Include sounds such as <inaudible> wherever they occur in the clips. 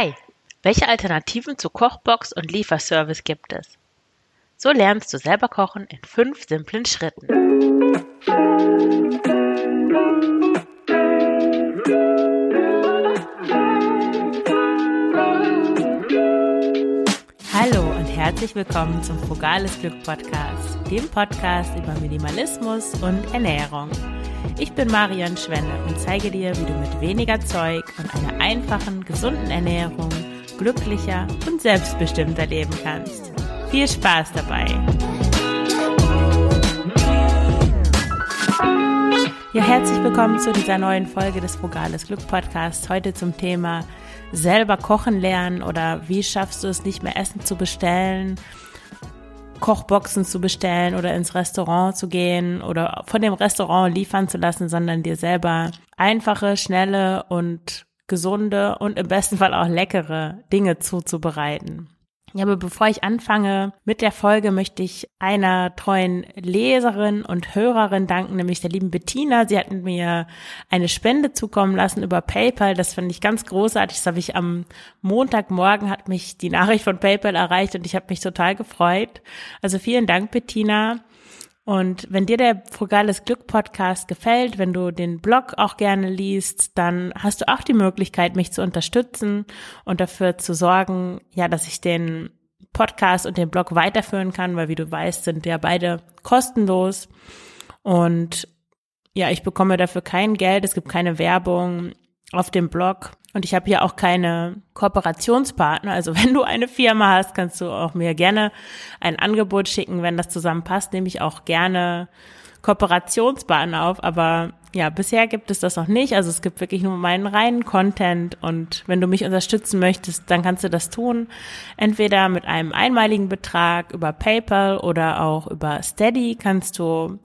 Hi, welche Alternativen zu Kochbox und Lieferservice gibt es? So lernst du selber kochen in fünf simplen Schritten. Hallo und herzlich willkommen zum Frugales Glück Podcast, dem Podcast über Minimalismus und Ernährung. Ich bin Marion Schwenne und zeige dir, wie du mit weniger Zeug und einer einfachen, gesunden Ernährung glücklicher und selbstbestimmter leben kannst. Viel Spaß dabei! Ja, herzlich willkommen zu dieser neuen Folge des Frugales Glück Podcasts. Heute zum Thema selber kochen lernen oder wie schaffst du es nicht mehr Essen zu bestellen Kochboxen zu bestellen oder ins Restaurant zu gehen oder von dem Restaurant liefern zu lassen, sondern dir selber einfache, schnelle und gesunde und im besten Fall auch leckere Dinge zuzubereiten. Ja, aber bevor ich anfange mit der Folge, möchte ich einer treuen Leserin und Hörerin danken, nämlich der lieben Bettina. Sie hat mir eine Spende zukommen lassen über PayPal. Das fand ich ganz großartig. Das habe ich am Montagmorgen hat mich die Nachricht von PayPal erreicht und ich habe mich total gefreut. Also vielen Dank, Bettina. Und wenn dir der Frugales Glück Podcast gefällt, wenn du den Blog auch gerne liest, dann hast du auch die Möglichkeit, mich zu unterstützen und dafür zu sorgen, ja, dass ich den Podcast und den Blog weiterführen kann, weil wie du weißt, sind ja beide kostenlos. Und ja, ich bekomme dafür kein Geld, es gibt keine Werbung auf dem Blog. Und ich habe hier auch keine Kooperationspartner. Also <laughs> wenn du eine Firma hast, kannst du auch mir gerne ein Angebot schicken. Wenn das zusammenpasst, nehme ich auch gerne Kooperationspartner auf. Aber ja, bisher gibt es das noch nicht. Also es gibt wirklich nur meinen reinen Content. Und wenn du mich unterstützen möchtest, dann kannst du das tun. Entweder mit einem einmaligen Betrag über PayPal oder auch über Steady kannst du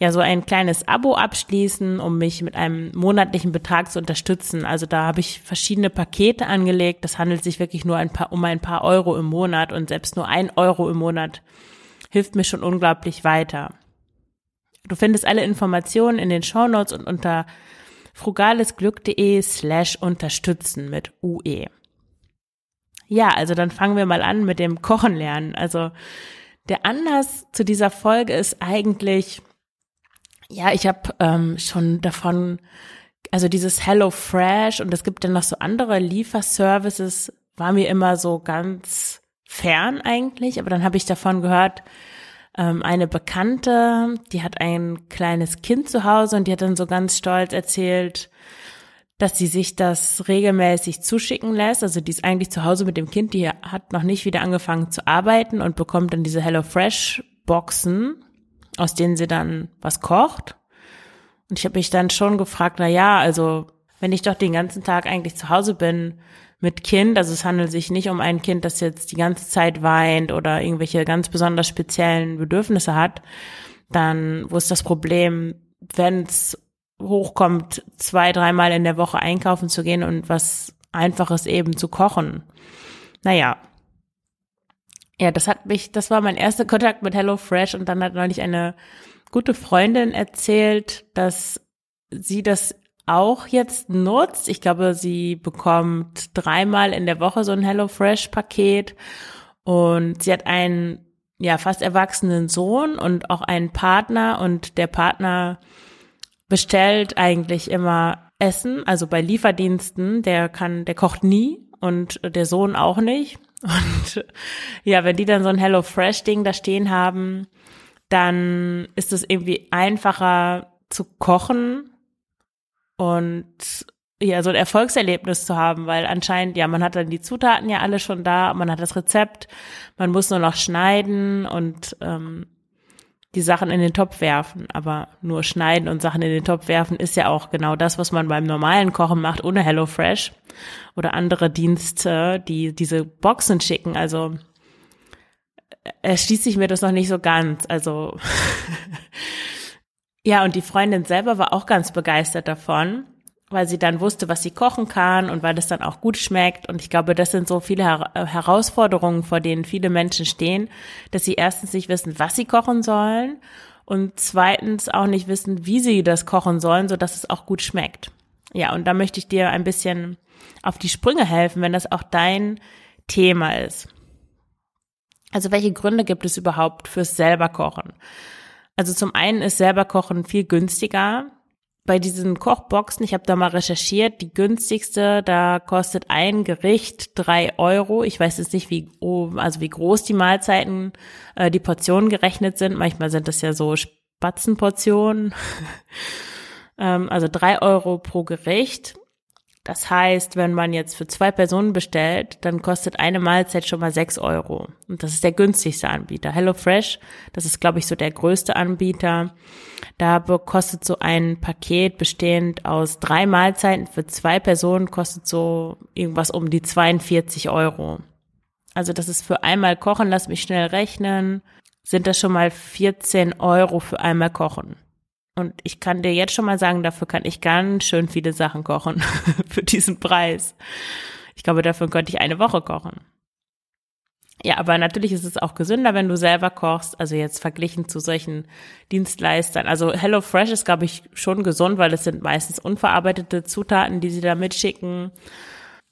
ja so ein kleines Abo abschließen, um mich mit einem monatlichen Betrag zu unterstützen. Also da habe ich verschiedene Pakete angelegt. Das handelt sich wirklich nur ein paar, um ein paar Euro im Monat und selbst nur ein Euro im Monat hilft mir schon unglaublich weiter. Du findest alle Informationen in den Shownotes und unter frugalesglück.de slash unterstützen mit UE. Ja, also dann fangen wir mal an mit dem Kochen lernen. Also der Anlass zu dieser Folge ist eigentlich, ja, ich habe ähm, schon davon, also dieses Hello Fresh und es gibt dann noch so andere Lieferservices, war mir immer so ganz fern eigentlich, aber dann habe ich davon gehört, ähm, eine Bekannte, die hat ein kleines Kind zu Hause und die hat dann so ganz stolz erzählt, dass sie sich das regelmäßig zuschicken lässt. Also die ist eigentlich zu Hause mit dem Kind, die hat noch nicht wieder angefangen zu arbeiten und bekommt dann diese HelloFresh Boxen aus denen sie dann was kocht. Und ich habe mich dann schon gefragt, na ja, also wenn ich doch den ganzen Tag eigentlich zu Hause bin mit Kind, also es handelt sich nicht um ein Kind, das jetzt die ganze Zeit weint oder irgendwelche ganz besonders speziellen Bedürfnisse hat, dann wo ist das Problem, wenn es hochkommt, zwei, dreimal in der Woche einkaufen zu gehen und was Einfaches eben zu kochen. Naja, ja, das hat mich, das war mein erster Kontakt mit HelloFresh und dann hat neulich eine gute Freundin erzählt, dass sie das auch jetzt nutzt. Ich glaube, sie bekommt dreimal in der Woche so ein HelloFresh-Paket und sie hat einen ja fast erwachsenen Sohn und auch einen Partner und der Partner bestellt eigentlich immer Essen, also bei Lieferdiensten, der kann, der kocht nie und der Sohn auch nicht. Und ja, wenn die dann so ein Hello Fresh Ding da stehen haben, dann ist es irgendwie einfacher zu kochen und ja, so ein Erfolgserlebnis zu haben, weil anscheinend, ja, man hat dann die Zutaten ja alle schon da, man hat das Rezept, man muss nur noch schneiden und ähm, die Sachen in den Topf werfen. Aber nur schneiden und Sachen in den Topf werfen ist ja auch genau das, was man beim normalen Kochen macht, ohne HelloFresh oder andere Dienste, die diese Boxen schicken. Also erschließt sich mir das noch nicht so ganz. Also <laughs> ja, und die Freundin selber war auch ganz begeistert davon weil sie dann wusste, was sie kochen kann und weil das dann auch gut schmeckt. Und ich glaube, das sind so viele Her äh, Herausforderungen, vor denen viele Menschen stehen, dass sie erstens nicht wissen, was sie kochen sollen und zweitens auch nicht wissen, wie sie das kochen sollen, so dass es auch gut schmeckt. Ja, und da möchte ich dir ein bisschen auf die Sprünge helfen, wenn das auch dein Thema ist. Also welche Gründe gibt es überhaupt fürs selber Kochen? Also zum einen ist selber Kochen viel günstiger. Bei diesen Kochboxen, ich habe da mal recherchiert, die günstigste, da kostet ein Gericht drei Euro. Ich weiß jetzt nicht, wie, also wie groß die Mahlzeiten, äh, die Portionen gerechnet sind. Manchmal sind das ja so Spatzenportionen. <laughs> ähm, also drei Euro pro Gericht. Das heißt, wenn man jetzt für zwei Personen bestellt, dann kostet eine Mahlzeit schon mal sechs Euro. Und das ist der günstigste Anbieter. HelloFresh, das ist, glaube ich, so der größte Anbieter. Da kostet so ein Paket bestehend aus drei Mahlzeiten für zwei Personen, kostet so irgendwas um die 42 Euro. Also das ist für einmal kochen, lass mich schnell rechnen, sind das schon mal 14 Euro für einmal kochen. Und ich kann dir jetzt schon mal sagen, dafür kann ich ganz schön viele Sachen kochen <laughs> für diesen Preis. Ich glaube, dafür könnte ich eine Woche kochen. Ja, aber natürlich ist es auch gesünder, wenn du selber kochst. Also jetzt verglichen zu solchen Dienstleistern. Also HelloFresh ist, glaube ich, schon gesund, weil es sind meistens unverarbeitete Zutaten, die sie da mitschicken.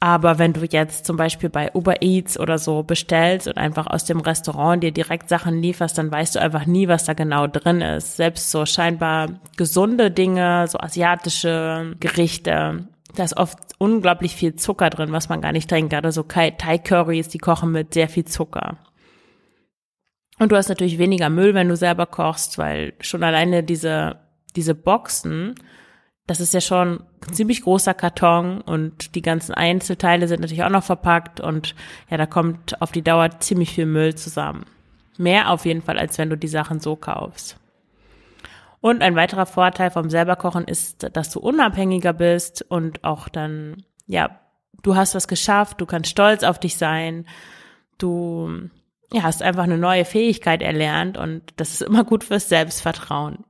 Aber wenn du jetzt zum Beispiel bei Uber Eats oder so bestellst und einfach aus dem Restaurant dir direkt Sachen lieferst, dann weißt du einfach nie, was da genau drin ist. Selbst so scheinbar gesunde Dinge, so asiatische Gerichte, da ist oft unglaublich viel Zucker drin, was man gar nicht trinkt. Gerade so Thai Curries, die kochen mit sehr viel Zucker. Und du hast natürlich weniger Müll, wenn du selber kochst, weil schon alleine diese, diese Boxen das ist ja schon ein ziemlich großer Karton und die ganzen Einzelteile sind natürlich auch noch verpackt und ja, da kommt auf die Dauer ziemlich viel Müll zusammen. Mehr auf jeden Fall, als wenn du die Sachen so kaufst. Und ein weiterer Vorteil vom selberkochen ist, dass du unabhängiger bist und auch dann, ja, du hast was geschafft, du kannst stolz auf dich sein, du ja, hast einfach eine neue Fähigkeit erlernt und das ist immer gut fürs Selbstvertrauen.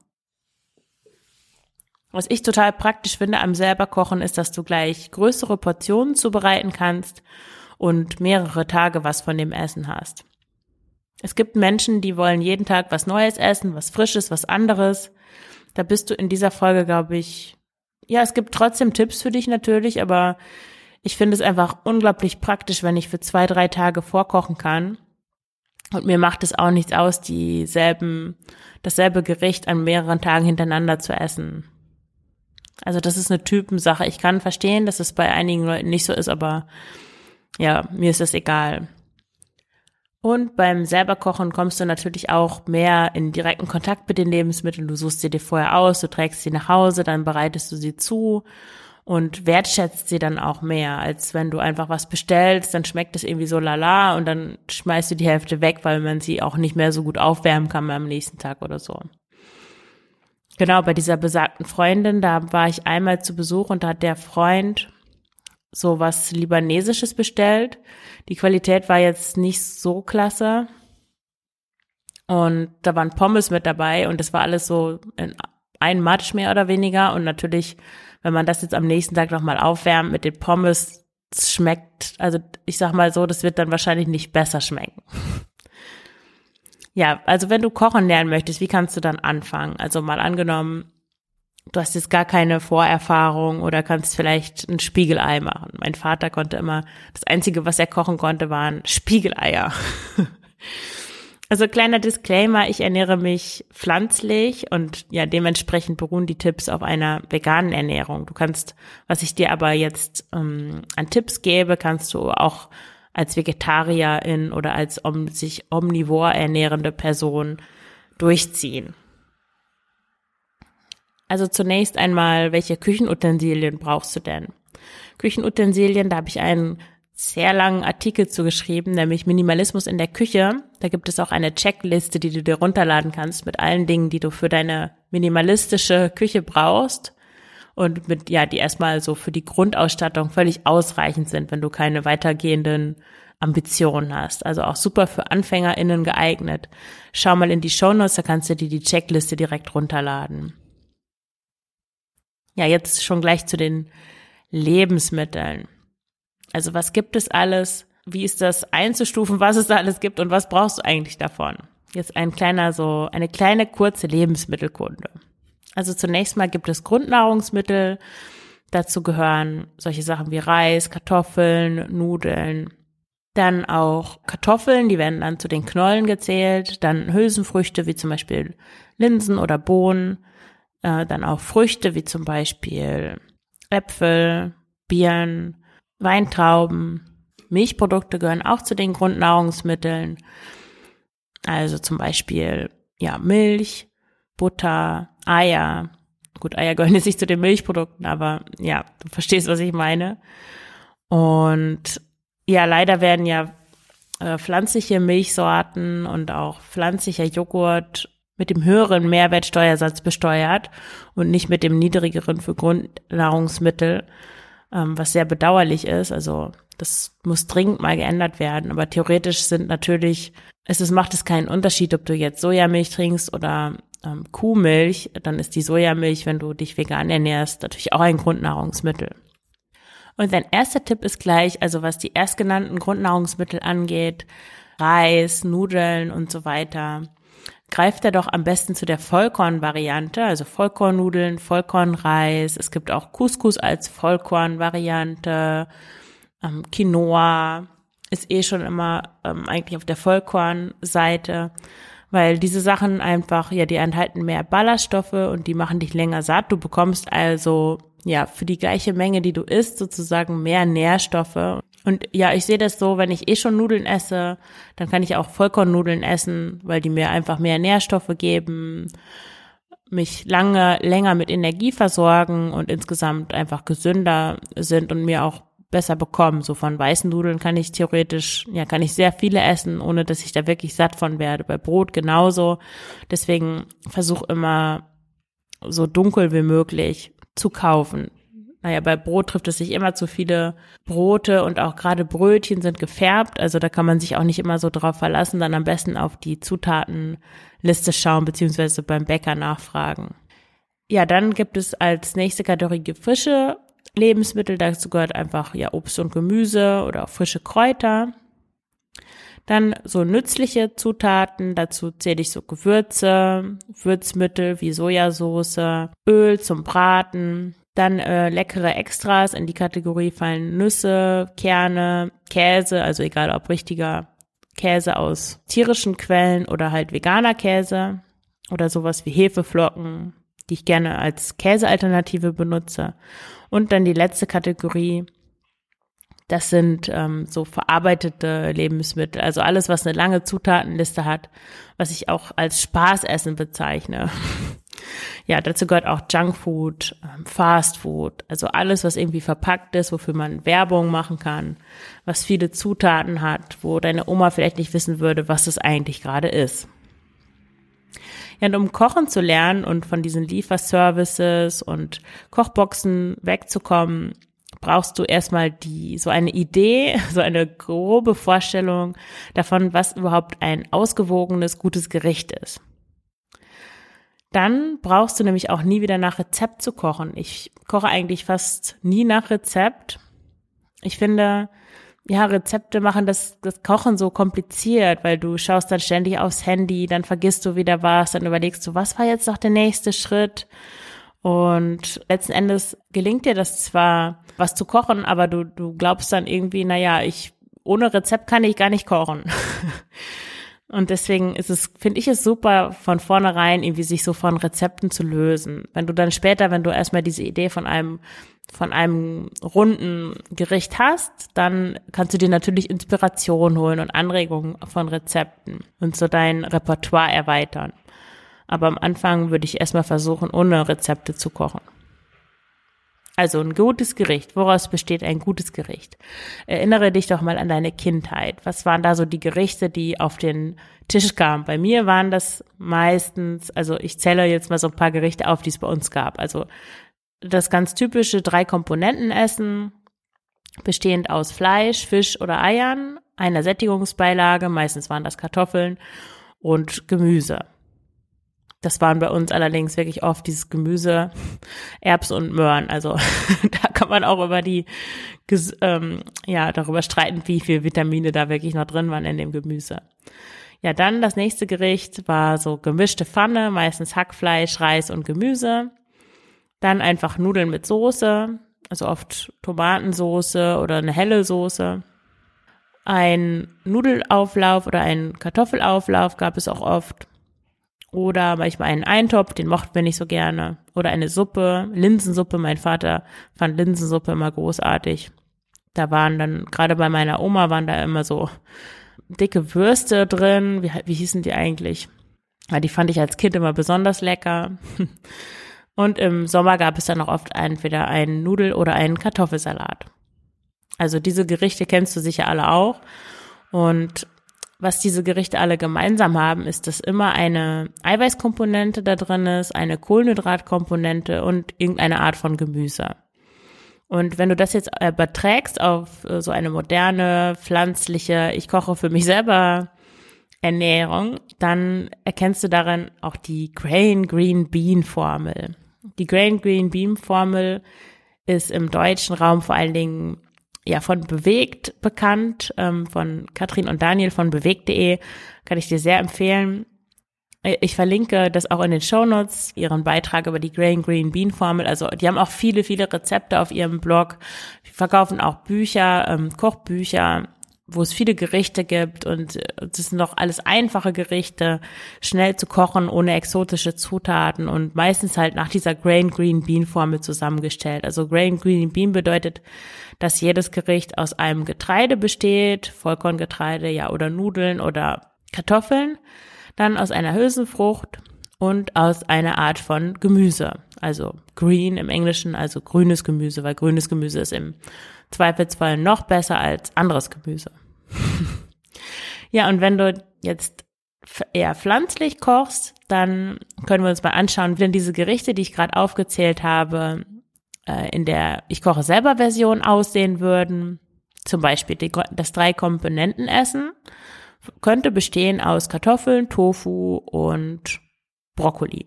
Was ich total praktisch finde am selber kochen, ist, dass du gleich größere Portionen zubereiten kannst und mehrere Tage was von dem Essen hast. Es gibt Menschen, die wollen jeden Tag was Neues essen, was Frisches, was anderes. Da bist du in dieser Folge, glaube ich, ja, es gibt trotzdem Tipps für dich natürlich, aber ich finde es einfach unglaublich praktisch, wenn ich für zwei, drei Tage vorkochen kann. Und mir macht es auch nichts aus, dieselben, dasselbe Gericht an mehreren Tagen hintereinander zu essen. Also das ist eine Typensache. Ich kann verstehen, dass es bei einigen Leuten nicht so ist, aber ja, mir ist es egal. Und beim selberkochen kommst du natürlich auch mehr in direkten Kontakt mit den Lebensmitteln. Du suchst sie dir vorher aus, du trägst sie nach Hause, dann bereitest du sie zu und wertschätzt sie dann auch mehr, als wenn du einfach was bestellst, dann schmeckt es irgendwie so lala und dann schmeißt du die Hälfte weg, weil man sie auch nicht mehr so gut aufwärmen kann am nächsten Tag oder so. Genau, bei dieser besagten Freundin, da war ich einmal zu Besuch und da hat der Freund so was Libanesisches bestellt. Die Qualität war jetzt nicht so klasse. Und da waren Pommes mit dabei und das war alles so in ein Matsch mehr oder weniger. Und natürlich, wenn man das jetzt am nächsten Tag nochmal aufwärmt mit den Pommes, schmeckt, also ich sag mal so, das wird dann wahrscheinlich nicht besser schmecken. Ja, also wenn du kochen lernen möchtest, wie kannst du dann anfangen? Also mal angenommen, du hast jetzt gar keine Vorerfahrung oder kannst vielleicht ein Spiegelei machen. Mein Vater konnte immer, das Einzige, was er kochen konnte, waren Spiegeleier. <laughs> also kleiner Disclaimer, ich ernähre mich pflanzlich und ja, dementsprechend beruhen die Tipps auf einer veganen Ernährung. Du kannst, was ich dir aber jetzt ähm, an Tipps gebe, kannst du auch als Vegetarierin oder als om sich omnivor ernährende Person durchziehen. Also zunächst einmal, welche Küchenutensilien brauchst du denn? Küchenutensilien, da habe ich einen sehr langen Artikel zu geschrieben, nämlich Minimalismus in der Küche. Da gibt es auch eine Checkliste, die du dir runterladen kannst mit allen Dingen, die du für deine minimalistische Küche brauchst und mit, ja, die erstmal so für die Grundausstattung völlig ausreichend sind, wenn du keine weitergehenden Ambitionen hast. Also auch super für AnfängerInnen geeignet. Schau mal in die Shownotes, da kannst du dir die Checkliste direkt runterladen. Ja, jetzt schon gleich zu den Lebensmitteln. Also was gibt es alles? Wie ist das einzustufen, was es da alles gibt und was brauchst du eigentlich davon? Jetzt ein kleiner so, eine kleine kurze Lebensmittelkunde. Also zunächst mal gibt es Grundnahrungsmittel. Dazu gehören solche Sachen wie Reis, Kartoffeln, Nudeln. Dann auch Kartoffeln, die werden dann zu den Knollen gezählt. Dann Hülsenfrüchte wie zum Beispiel Linsen oder Bohnen. Äh, dann auch Früchte wie zum Beispiel Äpfel, Birnen, Weintrauben. Milchprodukte gehören auch zu den Grundnahrungsmitteln. Also zum Beispiel, ja, Milch, Butter, Eier. Gut, Eier gehören jetzt nicht zu den Milchprodukten, aber ja, du verstehst, was ich meine. Und ja, leider werden ja äh, pflanzliche Milchsorten und auch pflanzlicher Joghurt mit dem höheren Mehrwertsteuersatz besteuert und nicht mit dem niedrigeren für Grundnahrungsmittel, ähm, was sehr bedauerlich ist. Also das muss dringend mal geändert werden. Aber theoretisch sind natürlich, es ist, macht es keinen Unterschied, ob du jetzt Sojamilch trinkst oder ähm, Kuhmilch, dann ist die Sojamilch, wenn du dich vegan ernährst, natürlich auch ein Grundnahrungsmittel. Und dein erster Tipp ist gleich, also was die erstgenannten Grundnahrungsmittel angeht, Reis, Nudeln und so weiter, greift er doch am besten zu der Vollkorn-Variante, also Vollkornnudeln, Vollkornreis. Es gibt auch Couscous als Vollkorn-Variante, ähm, Quinoa ist eh schon immer ähm, eigentlich auf der Vollkornseite weil diese Sachen einfach, ja, die enthalten mehr Ballaststoffe und die machen dich länger satt. Du bekommst also, ja, für die gleiche Menge, die du isst, sozusagen mehr Nährstoffe. Und ja, ich sehe das so, wenn ich eh schon Nudeln esse, dann kann ich auch Vollkornnudeln essen, weil die mir einfach mehr Nährstoffe geben, mich lange, länger mit Energie versorgen und insgesamt einfach gesünder sind und mir auch besser bekommen. So von weißen Nudeln kann ich theoretisch, ja, kann ich sehr viele essen, ohne dass ich da wirklich satt von werde. Bei Brot genauso. Deswegen versuche immer so dunkel wie möglich zu kaufen. Naja, bei Brot trifft es sich immer zu viele Brote und auch gerade Brötchen sind gefärbt. Also da kann man sich auch nicht immer so drauf verlassen. Dann am besten auf die Zutatenliste schauen, beziehungsweise beim Bäcker nachfragen. Ja, dann gibt es als nächste Kategorie frische Lebensmittel. Dazu gehört einfach ja Obst und Gemüse oder auch frische Kräuter. Dann so nützliche Zutaten, dazu zähle ich so Gewürze, Würzmittel wie Sojasauce, Öl zum Braten, dann äh, leckere Extras, in die Kategorie fallen Nüsse, Kerne, Käse, also egal ob richtiger Käse aus tierischen Quellen oder halt veganer Käse oder sowas wie Hefeflocken, die ich gerne als Käsealternative benutze. Und dann die letzte Kategorie, das sind ähm, so verarbeitete Lebensmittel, also alles, was eine lange Zutatenliste hat, was ich auch als Spaßessen bezeichne. <laughs> ja, dazu gehört auch Junkfood, ähm, Fastfood, also alles, was irgendwie verpackt ist, wofür man Werbung machen kann, was viele Zutaten hat, wo deine Oma vielleicht nicht wissen würde, was es eigentlich gerade ist. Ja, und um kochen zu lernen und von diesen Lieferservices und Kochboxen wegzukommen, brauchst du erstmal die, so eine Idee, <laughs> so eine grobe Vorstellung davon, was überhaupt ein ausgewogenes, gutes Gericht ist. Dann brauchst du nämlich auch nie wieder nach Rezept zu kochen. Ich koche eigentlich fast nie nach Rezept. Ich finde, ja, Rezepte machen das, das Kochen so kompliziert, weil du schaust dann ständig aufs Handy, dann vergisst du wieder was, dann überlegst du, was war jetzt noch der nächste Schritt? Und letzten Endes gelingt dir das zwar, was zu kochen, aber du, du glaubst dann irgendwie, na ja, ich, ohne Rezept kann ich gar nicht kochen. <laughs> Und deswegen ist es, finde ich es super, von vornherein irgendwie sich so von Rezepten zu lösen. Wenn du dann später, wenn du erstmal diese Idee von einem von einem runden Gericht hast, dann kannst du dir natürlich Inspiration holen und Anregungen von Rezepten und so dein Repertoire erweitern. Aber am Anfang würde ich erstmal versuchen, ohne Rezepte zu kochen. Also ein gutes Gericht. Woraus besteht ein gutes Gericht? Erinnere dich doch mal an deine Kindheit. Was waren da so die Gerichte, die auf den Tisch kamen? Bei mir waren das meistens, also ich zähle jetzt mal so ein paar Gerichte auf, die es bei uns gab. Also das ganz typische drei Komponenten essen, bestehend aus Fleisch, Fisch oder Eiern, einer Sättigungsbeilage, meistens waren das Kartoffeln und Gemüse. Das waren bei uns allerdings wirklich oft dieses Gemüse, Erbs und Möhren. Also <laughs> da kann man auch über die, ähm, ja, darüber streiten, wie viel Vitamine da wirklich noch drin waren in dem Gemüse. Ja, dann das nächste Gericht war so gemischte Pfanne, meistens Hackfleisch, Reis und Gemüse. Dann einfach Nudeln mit Soße, also oft Tomatensoße oder eine helle Soße. Ein Nudelauflauf oder ein Kartoffelauflauf gab es auch oft. Oder manchmal einen Eintopf, den mochten wir nicht so gerne. Oder eine Suppe, Linsensuppe. Mein Vater fand Linsensuppe immer großartig. Da waren dann, gerade bei meiner Oma waren da immer so dicke Würste drin. Wie, wie hießen die eigentlich? Ja, die fand ich als Kind immer besonders lecker. <laughs> Und im Sommer gab es dann auch oft entweder einen Nudel- oder einen Kartoffelsalat. Also diese Gerichte kennst du sicher alle auch. Und was diese Gerichte alle gemeinsam haben, ist, dass immer eine Eiweißkomponente da drin ist, eine Kohlenhydratkomponente und irgendeine Art von Gemüse. Und wenn du das jetzt überträgst auf äh, so eine moderne, pflanzliche, ich koche für mich selber Ernährung, dann erkennst du darin auch die Grain Green Bean Formel. Die Grain Green Bean Formel ist im deutschen Raum vor allen Dingen ja von Bewegt bekannt, ähm, von Katrin und Daniel von bewegt.de, kann ich dir sehr empfehlen. Ich verlinke das auch in den Show Notes, ihren Beitrag über die Grain Green Bean Formel. Also die haben auch viele, viele Rezepte auf ihrem Blog. Die verkaufen auch Bücher, ähm, Kochbücher, wo es viele Gerichte gibt und äh, das sind doch alles einfache Gerichte, schnell zu kochen, ohne exotische Zutaten und meistens halt nach dieser Grain Green Bean Formel zusammengestellt. Also Grain Green Bean bedeutet, dass jedes Gericht aus einem Getreide besteht, Vollkorngetreide, ja, oder Nudeln oder Kartoffeln, dann aus einer Hülsenfrucht und aus einer Art von Gemüse. Also green im Englischen, also grünes Gemüse, weil grünes Gemüse ist im Zweifelsfall noch besser als anderes Gemüse. <laughs> ja, und wenn du jetzt eher pflanzlich kochst, dann können wir uns mal anschauen, wie denn diese Gerichte, die ich gerade aufgezählt habe, äh, in der Ich koche selber Version aussehen würden. Zum Beispiel das Drei-Komponenten-Essen könnte bestehen aus Kartoffeln, Tofu und Brokkoli.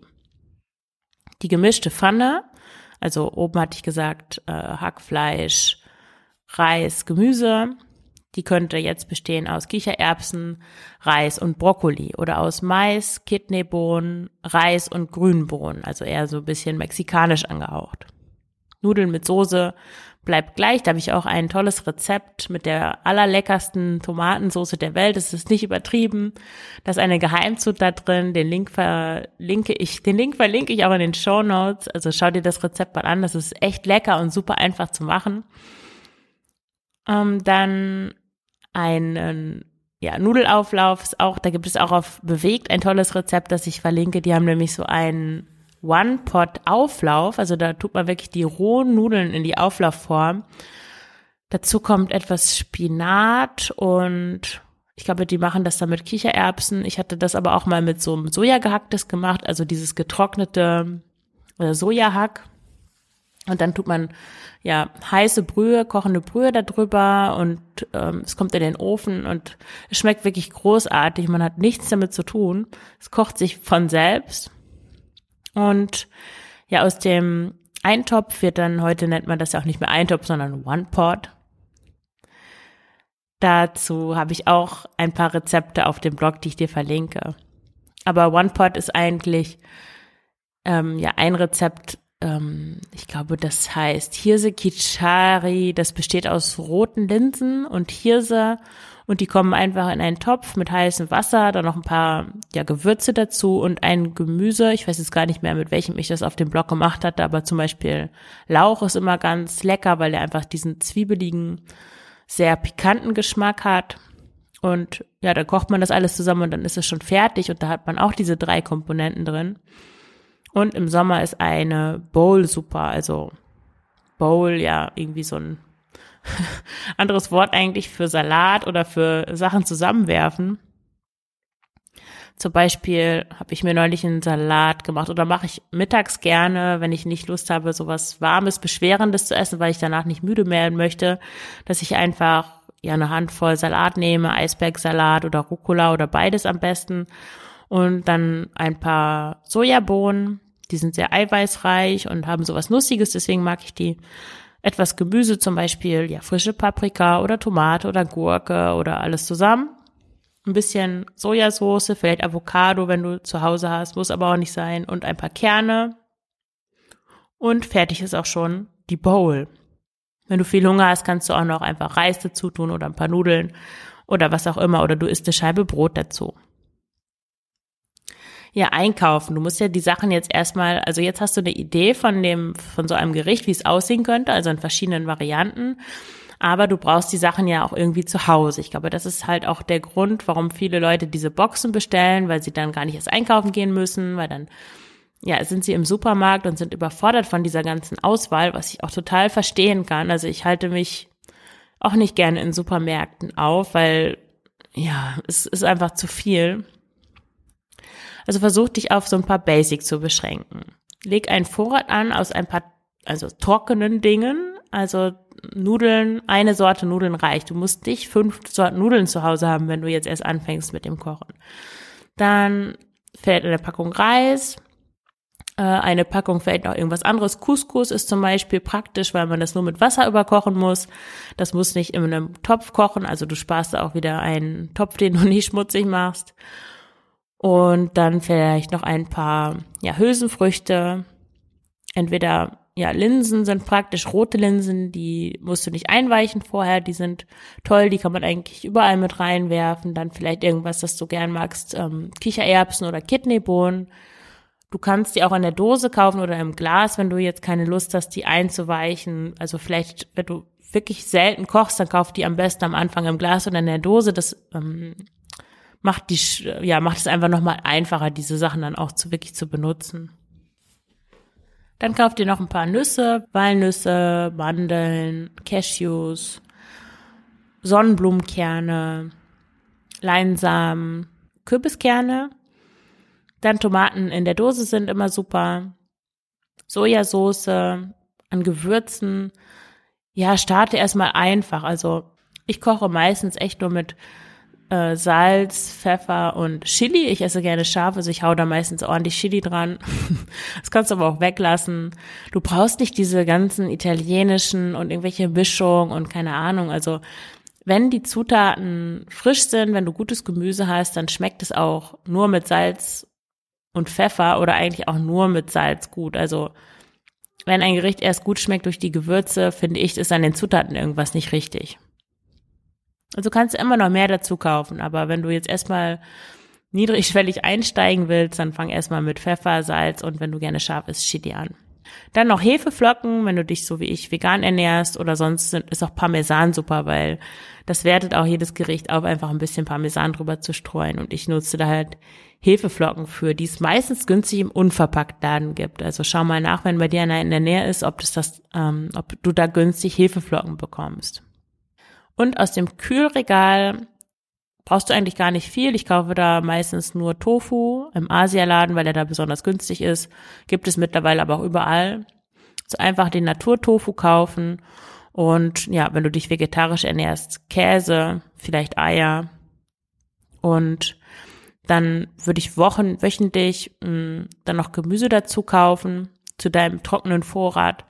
Die gemischte Pfanne, also oben hatte ich gesagt, äh, Hackfleisch, Reis, Gemüse. Die könnte jetzt bestehen aus Kichererbsen, Reis und Brokkoli oder aus Mais, Kidneybohnen, Reis und Grünbohnen, also eher so ein bisschen mexikanisch angehaucht. Nudeln mit Soße bleibt gleich. Da habe ich auch ein tolles Rezept mit der allerleckersten Tomatensoße der Welt. Es ist nicht übertrieben. Da ist eine Geheimzutat drin. Den Link verlinke ich, den Link verlinke ich auch in den Show Notes. Also schau dir das Rezept mal an. Das ist echt lecker und super einfach zu machen. Ähm, dann einen ja, Nudelauflauf auch, da gibt es auch auf Bewegt ein tolles Rezept, das ich verlinke. Die haben nämlich so einen One-Pot-Auflauf, also da tut man wirklich die rohen Nudeln in die Auflaufform. Dazu kommt etwas Spinat und ich glaube, die machen das dann mit Kichererbsen. Ich hatte das aber auch mal mit so einem Sojagehacktes gemacht, also dieses getrocknete äh, Sojahack. Und dann tut man ja heiße Brühe, kochende Brühe darüber und ähm, es kommt in den Ofen und es schmeckt wirklich großartig. Man hat nichts damit zu tun. Es kocht sich von selbst. Und ja, aus dem Eintopf wird dann, heute nennt man das ja auch nicht mehr Eintopf, sondern One Pot. Dazu habe ich auch ein paar Rezepte auf dem Blog, die ich dir verlinke. Aber One Pot ist eigentlich ähm, ja ein Rezept, ähm, ich glaube, das heißt Hirse Kichari. Das besteht aus roten Linsen und Hirse und die kommen einfach in einen Topf mit heißem Wasser, dann noch ein paar ja, Gewürze dazu und ein Gemüse. Ich weiß jetzt gar nicht mehr, mit welchem ich das auf dem Blog gemacht hatte, aber zum Beispiel Lauch ist immer ganz lecker, weil er einfach diesen zwiebeligen, sehr pikanten Geschmack hat. Und ja, dann kocht man das alles zusammen und dann ist es schon fertig und da hat man auch diese drei Komponenten drin. Und im Sommer ist eine Bowl super, also Bowl, ja, irgendwie so ein <laughs> anderes Wort eigentlich für Salat oder für Sachen zusammenwerfen. Zum Beispiel habe ich mir neulich einen Salat gemacht oder mache ich mittags gerne, wenn ich nicht Lust habe, sowas Warmes, Beschwerendes zu essen, weil ich danach nicht müde werden möchte, dass ich einfach ja eine Handvoll Salat nehme, Eisbergsalat oder Rucola oder beides am besten und dann ein paar Sojabohnen. Die sind sehr eiweißreich und haben sowas Nussiges, deswegen mag ich die. Etwas Gemüse, zum Beispiel ja frische Paprika oder Tomate oder Gurke oder alles zusammen. Ein bisschen Sojasauce, vielleicht Avocado, wenn du zu Hause hast, muss aber auch nicht sein. Und ein paar Kerne. Und fertig ist auch schon die Bowl. Wenn du viel Hunger hast, kannst du auch noch einfach Reis dazu tun oder ein paar Nudeln oder was auch immer oder du isst eine Scheibe Brot dazu. Ja, einkaufen. Du musst ja die Sachen jetzt erstmal, also jetzt hast du eine Idee von dem, von so einem Gericht, wie es aussehen könnte, also in verschiedenen Varianten. Aber du brauchst die Sachen ja auch irgendwie zu Hause. Ich glaube, das ist halt auch der Grund, warum viele Leute diese Boxen bestellen, weil sie dann gar nicht erst einkaufen gehen müssen, weil dann ja, sind sie im Supermarkt und sind überfordert von dieser ganzen Auswahl, was ich auch total verstehen kann. Also ich halte mich auch nicht gerne in Supermärkten auf, weil ja, es ist einfach zu viel. Also versuch dich auf so ein paar Basics zu beschränken. Leg einen Vorrat an aus ein paar, also trockenen Dingen, also Nudeln, eine Sorte Nudeln reicht. Du musst nicht fünf Sorten Nudeln zu Hause haben, wenn du jetzt erst anfängst mit dem Kochen. Dann fällt eine Packung Reis, äh, eine Packung vielleicht noch irgendwas anderes. Couscous ist zum Beispiel praktisch, weil man das nur mit Wasser überkochen muss. Das muss nicht in einem Topf kochen, also du sparst auch wieder einen Topf, den du nicht schmutzig machst. Und dann vielleicht noch ein paar ja, Hülsenfrüchte. Entweder ja, Linsen sind praktisch rote Linsen, die musst du nicht einweichen vorher, die sind toll, die kann man eigentlich überall mit reinwerfen. Dann vielleicht irgendwas, das du gern magst, ähm, Kichererbsen oder Kidneybohnen Du kannst die auch in der Dose kaufen oder im Glas, wenn du jetzt keine Lust hast, die einzuweichen. Also vielleicht, wenn du wirklich selten kochst, dann kauf die am besten am Anfang im Glas oder in der Dose. Das ähm, macht die, ja, macht es einfach nochmal einfacher, diese Sachen dann auch zu wirklich zu benutzen. Dann kauft ihr noch ein paar Nüsse, Walnüsse, Mandeln, Cashews, Sonnenblumenkerne, Leinsamen, Kürbiskerne dann Tomaten in der Dose sind immer super. Sojasauce an Gewürzen. Ja, starte erstmal einfach. Also ich koche meistens echt nur mit äh, Salz, Pfeffer und Chili. Ich esse gerne scharf, also ich hau da meistens ordentlich Chili dran. <laughs> das kannst du aber auch weglassen. Du brauchst nicht diese ganzen italienischen und irgendwelche Mischungen und keine Ahnung. Also wenn die Zutaten frisch sind, wenn du gutes Gemüse hast, dann schmeckt es auch nur mit Salz und Pfeffer oder eigentlich auch nur mit Salz gut. Also wenn ein Gericht erst gut schmeckt durch die Gewürze, finde ich, ist an den Zutaten irgendwas nicht richtig. Also kannst du immer noch mehr dazu kaufen, aber wenn du jetzt erstmal niedrigschwellig einsteigen willst, dann fang erstmal mit Pfeffer, Salz und wenn du gerne scharf isst, Chili an. Dann noch Hefeflocken, wenn du dich so wie ich vegan ernährst oder sonst ist auch Parmesan super, weil das wertet auch jedes Gericht auf, einfach ein bisschen Parmesan drüber zu streuen. Und ich nutze da halt Hefeflocken für, die es meistens günstig im Unverpacktladen gibt. Also schau mal nach, wenn bei dir einer in der Nähe ist, ob das das, ähm, ob du da günstig Hefeflocken bekommst. Und aus dem Kühlregal brauchst du eigentlich gar nicht viel. Ich kaufe da meistens nur Tofu im Asialaden, weil er da besonders günstig ist. Gibt es mittlerweile aber auch überall. So einfach den Naturtofu kaufen und ja, wenn du dich vegetarisch ernährst, Käse, vielleicht Eier und dann würde ich wochen, wöchentlich mh, mm, dann noch Gemüse dazu kaufen zu deinem trockenen Vorrat.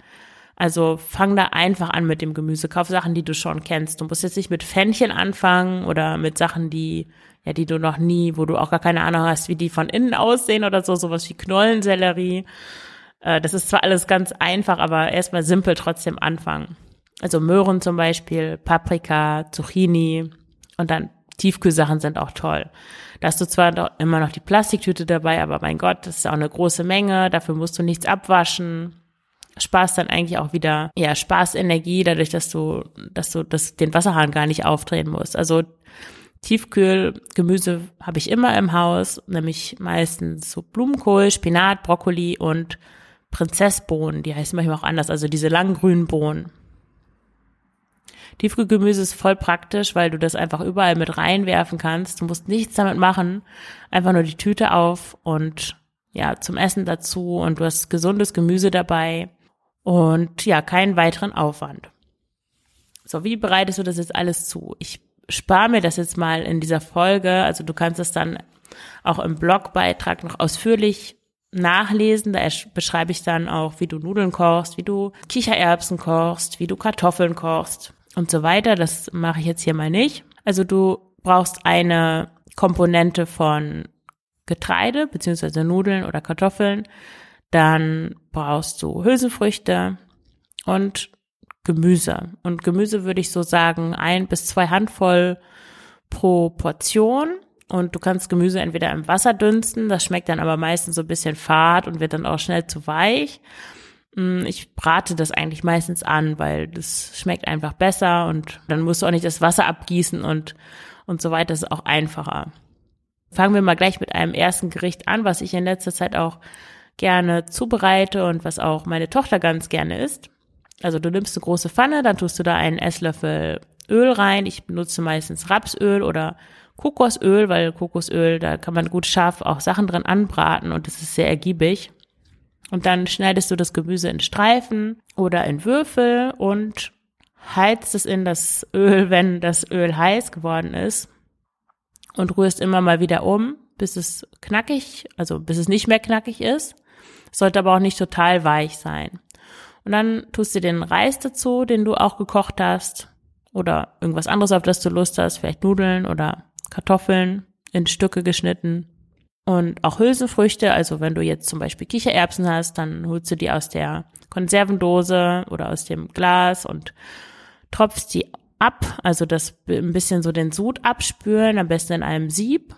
Also fang da einfach an mit dem Gemüse. Kauf Sachen, die du schon kennst. Du musst jetzt nicht mit Fännchen anfangen oder mit Sachen, die, ja, die du noch nie, wo du auch gar keine Ahnung hast, wie die von innen aussehen oder so, sowas wie Knollensellerie. Äh, das ist zwar alles ganz einfach, aber erstmal simpel trotzdem anfangen. Also Möhren zum Beispiel, Paprika, Zucchini und dann Tiefkühlsachen sind auch toll. Da hast du zwar immer noch die Plastiktüte dabei, aber mein Gott, das ist auch eine große Menge. Dafür musst du nichts abwaschen sparst dann eigentlich auch wieder, ja, sparst Energie dadurch, dass du, dass du das, den Wasserhahn gar nicht aufdrehen musst. Also Tiefkühlgemüse habe ich immer im Haus, nämlich meistens so Blumenkohl, Spinat, Brokkoli und Prinzessbohnen, die heißen manchmal auch anders, also diese langen grünen Bohnen. Tiefkühlgemüse ist voll praktisch, weil du das einfach überall mit reinwerfen kannst. Du musst nichts damit machen, einfach nur die Tüte auf und ja, zum Essen dazu und du hast gesundes Gemüse dabei und ja, keinen weiteren Aufwand. So, wie bereitest du das jetzt alles zu? Ich spare mir das jetzt mal in dieser Folge. Also du kannst es dann auch im Blogbeitrag noch ausführlich nachlesen. Da beschreibe ich dann auch, wie du Nudeln kochst, wie du Kichererbsen kochst, wie du Kartoffeln kochst und so weiter. Das mache ich jetzt hier mal nicht. Also du brauchst eine Komponente von Getreide beziehungsweise Nudeln oder Kartoffeln, dann brauchst du Hülsenfrüchte und Gemüse. Und Gemüse würde ich so sagen, ein bis zwei Handvoll pro Portion. Und du kannst Gemüse entweder im Wasser dünsten, das schmeckt dann aber meistens so ein bisschen fad und wird dann auch schnell zu weich. Mm, ich brate das eigentlich meistens an, weil das schmeckt einfach besser und dann musst du auch nicht das Wasser abgießen und, und so weiter. Das ist auch einfacher. Fangen wir mal gleich mit einem ersten Gericht an, was ich in letzter Zeit auch gerne zubereite und was auch meine Tochter ganz gerne isst. Also du nimmst eine große Pfanne, dann tust du da einen Esslöffel Öl rein. Ich benutze meistens Rapsöl oder Kokosöl, weil Kokosöl, da kann man gut scharf auch Sachen drin anbraten und es ist sehr ergiebig. Und dann schneidest du das Gemüse in Streifen oder in Würfel und heizt es in das Öl, <laughs> wenn das Öl heiß geworden ist und rührst immer mal wieder um, bis es knackig, also bis es nicht mehr knackig ist. Sollte aber auch nicht total weich sein. Und dann tust du den Reis dazu, den du auch gekocht hast oder irgendwas anderes, auf das du Lust hast, vielleicht Nudeln oder Kartoffeln in Stücke geschnitten. Und auch Hülsenfrüchte, also wenn du jetzt zum Beispiel Kichererbsen hast, dann holst du die aus der Konservendose oder aus dem Glas und tropfst die ab, also das ein bisschen so den Sud abspülen, am besten in einem Sieb.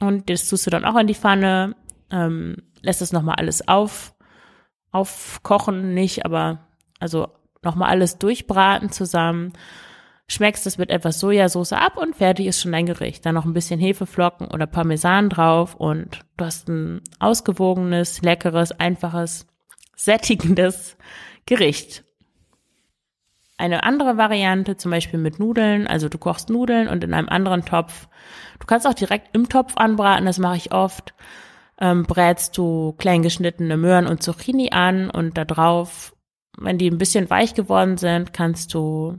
Und das tust du dann auch in die Pfanne, ähm, lässt es nochmal alles auf, aufkochen, nicht, aber also nochmal alles durchbraten zusammen schmeckst es mit etwas Sojasauce ab und fertig ist schon dein Gericht. Dann noch ein bisschen Hefeflocken oder Parmesan drauf und du hast ein ausgewogenes, leckeres, einfaches, sättigendes Gericht. Eine andere Variante, zum Beispiel mit Nudeln, also du kochst Nudeln und in einem anderen Topf. Du kannst auch direkt im Topf anbraten, das mache ich oft. Ähm, brätst du klein geschnittene Möhren und Zucchini an und da drauf, wenn die ein bisschen weich geworden sind, kannst du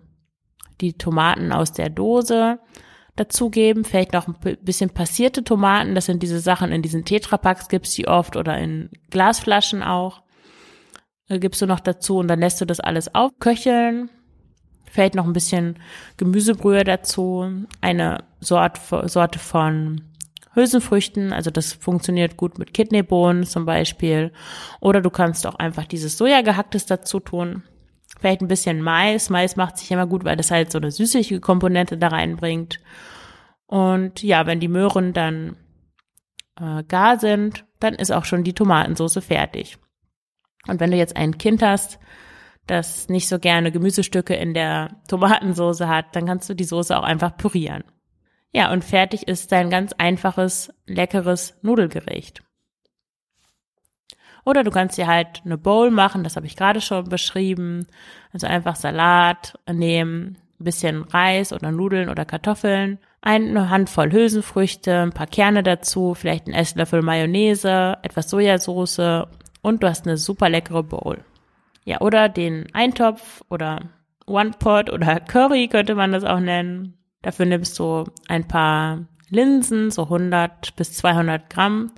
die Tomaten aus der Dose dazugeben, vielleicht noch ein bisschen passierte Tomaten, das sind diese Sachen in diesen Tetrapacks gibt's die oft oder in Glasflaschen auch. Äh, gibst du noch dazu und dann lässt du das alles aufköcheln. Vielleicht noch ein bisschen Gemüsebrühe dazu, eine Sort, Sorte von Hülsenfrüchten, also das funktioniert gut mit Kidneybohnen zum Beispiel. Oder du kannst auch einfach dieses Sojagehacktes dazu tun. Vielleicht ein bisschen Mais. Mais macht sich immer gut, weil das halt so eine süßliche Komponente da reinbringt. Und ja, wenn die Möhren dann äh, gar sind, dann ist auch schon die Tomatensauce fertig. Und wenn du jetzt ein Kind hast, das nicht so gerne Gemüsestücke in der Tomatensauce hat, dann kannst du die Soße auch einfach pürieren. Ja, und fertig ist dein ganz einfaches, leckeres Nudelgericht. Oder du kannst dir halt eine Bowl machen, das habe ich gerade schon beschrieben. Also einfach Salat nehmen, ein bisschen Reis oder Nudeln oder Kartoffeln, eine Handvoll Hülsenfrüchte, ein paar Kerne dazu, vielleicht ein Esslöffel Mayonnaise, etwas Sojasauce und du hast eine super leckere Bowl. Ja, oder den Eintopf oder One Pot oder Curry könnte man das auch nennen. Dafür nimmst du ein paar Linsen, so 100 bis 200 Gramm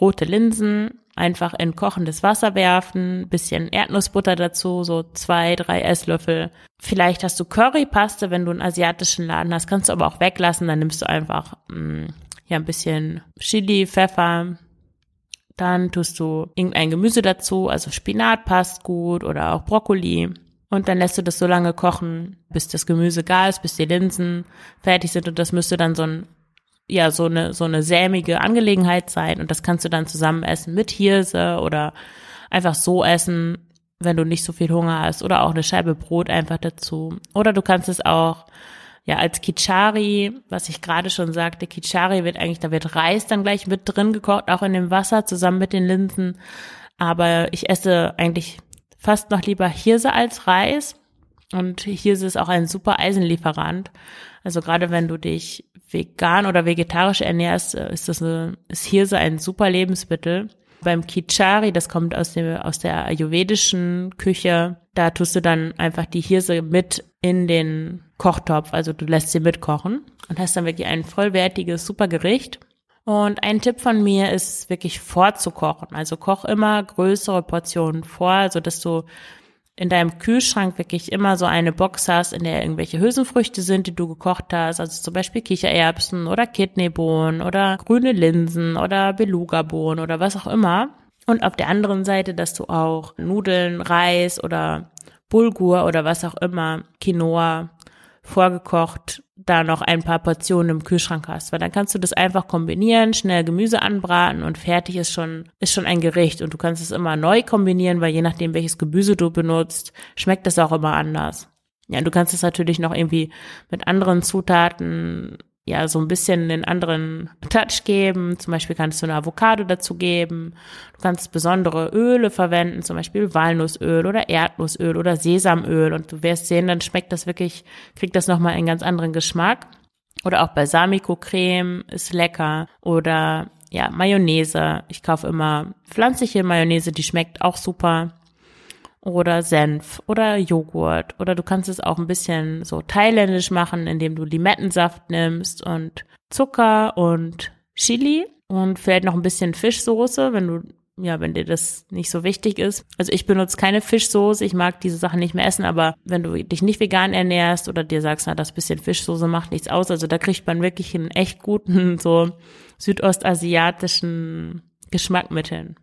rote Linsen, einfach in kochendes Wasser werfen, bisschen Erdnussbutter dazu, so zwei, drei Esslöffel. Vielleicht hast du Currypaste, wenn du einen asiatischen Laden hast, kannst du aber auch weglassen, dann nimmst du einfach mh, mm, ja ein bisschen Chili, Pfeffer. Dann tust du irgendein Gemüse dazu, also Spinat passt gut oder auch Brokkoli. Und dann lässt du das so lange kochen, bis das Gemüse gar ist, bis die Linsen fertig sind. Und das müsste dann so ein ja so eine so eine sämige Angelegenheit sein. Und das kannst du dann zusammen essen mit Hirse oder einfach so essen, wenn du nicht so viel Hunger hast. Oder auch eine Scheibe Brot einfach dazu. Oder du kannst es auch ja als Kichari, was ich gerade schon sagte, Kichari wird eigentlich da wird Reis dann gleich mit drin gekocht, auch in dem Wasser zusammen mit den Linsen, aber ich esse eigentlich fast noch lieber Hirse als Reis und Hirse ist auch ein super Eisenlieferant. Also gerade wenn du dich vegan oder vegetarisch ernährst, äh, ist das eine, ist Hirse ein super Lebensmittel. Beim Kichari, das kommt aus dem, aus der ayurvedischen Küche, da tust du dann einfach die Hirse mit in den Kochtopf, also du lässt sie mitkochen und hast dann wirklich ein vollwertiges, super Gericht. Und ein Tipp von mir ist wirklich vorzukochen. Also koch immer größere Portionen vor, so dass du in deinem Kühlschrank wirklich immer so eine Box hast, in der irgendwelche Hülsenfrüchte sind, die du gekocht hast, also zum Beispiel Kichererbsen oder Kidneybohnen oder grüne Linsen oder Beluga-Bohnen oder was auch immer. Und auf der anderen Seite, dass du auch Nudeln, Reis oder Bulgur oder was auch immer, Quinoa, vorgekocht, da noch ein paar Portionen im Kühlschrank hast, weil dann kannst du das einfach kombinieren, schnell Gemüse anbraten und fertig ist schon, ist schon ein Gericht und du kannst es immer neu kombinieren, weil je nachdem, welches Gemüse du benutzt, schmeckt es auch immer anders. Ja, du kannst es natürlich noch irgendwie mit anderen Zutaten ja so ein bisschen einen anderen Touch geben. Zum Beispiel kannst du eine Avocado dazu geben. Du kannst besondere Öle verwenden, zum Beispiel Walnussöl oder Erdnussöl oder Sesamöl. Und du wirst sehen, dann schmeckt das wirklich, kriegt das nochmal einen ganz anderen Geschmack. Oder auch Balsamico-Creme ist lecker. Oder ja, Mayonnaise. Ich kaufe immer pflanzliche Mayonnaise, die schmeckt auch super oder Senf oder Joghurt oder du kannst es auch ein bisschen so thailändisch machen, indem du Limettensaft nimmst und Zucker und Chili und vielleicht noch ein bisschen Fischsoße, wenn du ja, wenn dir das nicht so wichtig ist. Also ich benutze keine Fischsoße, ich mag diese Sachen nicht mehr essen, aber wenn du dich nicht vegan ernährst oder dir sagst, na, das bisschen Fischsoße macht nichts aus, also da kriegt man wirklich einen echt guten, <laughs> so südostasiatischen Geschmack mit hin.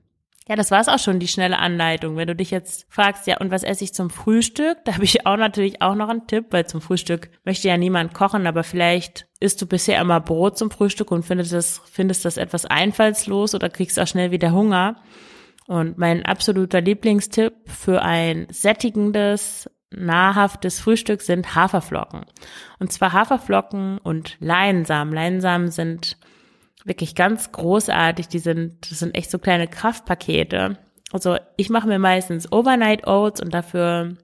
Ja, das war's auch schon, die schnelle Anleitung. Wenn du dich jetzt fragst, ja, und was esse ich zum Frühstück? Da habe ich auch natürlich auch noch einen Tipp, weil zum Frühstück möchte ja niemand kochen, aber vielleicht isst du bisher immer Brot zum Frühstück und findest das, findest das etwas einfallslos oder kriegst auch schnell wieder Hunger. Und mein absoluter Lieblingstipp für ein sättigendes, nahrhaftes Frühstück sind Haferflocken. Und zwar Haferflocken und Leinsamen. Leinsamen sind wirklich ganz großartig. Die sind, das sind echt so kleine Kraftpakete. Also ich mache mir meistens Overnight Oats und dafür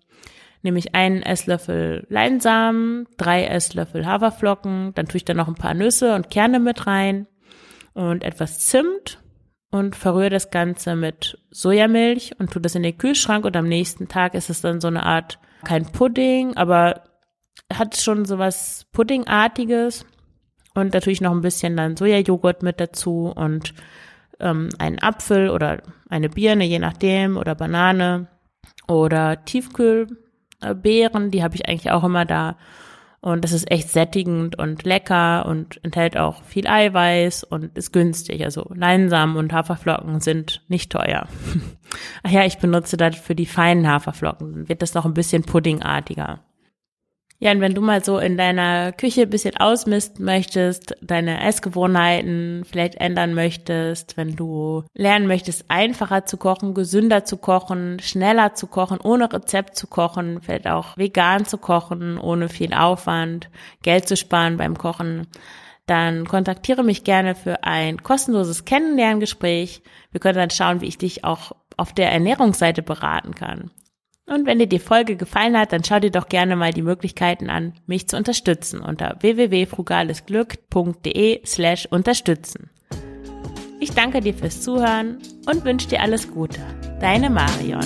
nehme ich einen Esslöffel Leinsamen, drei Esslöffel Haferflocken, dann tue ich da noch ein paar Nüsse und Kerne mit rein und etwas Zimt und verrühre das Ganze mit Sojamilch und tue das in den Kühlschrank und am nächsten Tag ist es dann so eine Art, kein Pudding, aber hat schon so was Puddingartiges und natürlich noch ein bisschen dann Sojajoghurt mit dazu und ähm, einen Apfel oder eine Birne, je nachdem, oder Banane oder Tiefkühlbeeren, die habe ich eigentlich auch immer da. Und das ist echt sättigend und lecker und enthält auch viel Eiweiß und ist günstig. Also Leinsamen und Haferflocken sind nicht teuer. <laughs> Ach ja, ich benutze das für die feinen Haferflocken. Dann wird das noch ein bisschen puddingartiger. Ja, und wenn du mal so in deiner Küche ein bisschen ausmisten möchtest, deine Essgewohnheiten vielleicht ändern möchtest, wenn du lernen möchtest, einfacher zu kochen, gesünder zu kochen, schneller zu kochen, ohne Rezept zu kochen, vielleicht auch vegan zu kochen, ohne viel Aufwand, Geld zu sparen beim Kochen, dann kontaktiere mich gerne für ein kostenloses Kennenlerngespräch. Wir können dann schauen, wie ich dich auch auf der Ernährungsseite beraten kann. Und wenn dir die Folge gefallen hat, dann schau dir doch gerne mal die Möglichkeiten an, mich zu unterstützen unter www.frugalesglück.de slash unterstützen. Ich danke dir fürs Zuhören und wünsche dir alles Gute. Deine Marion.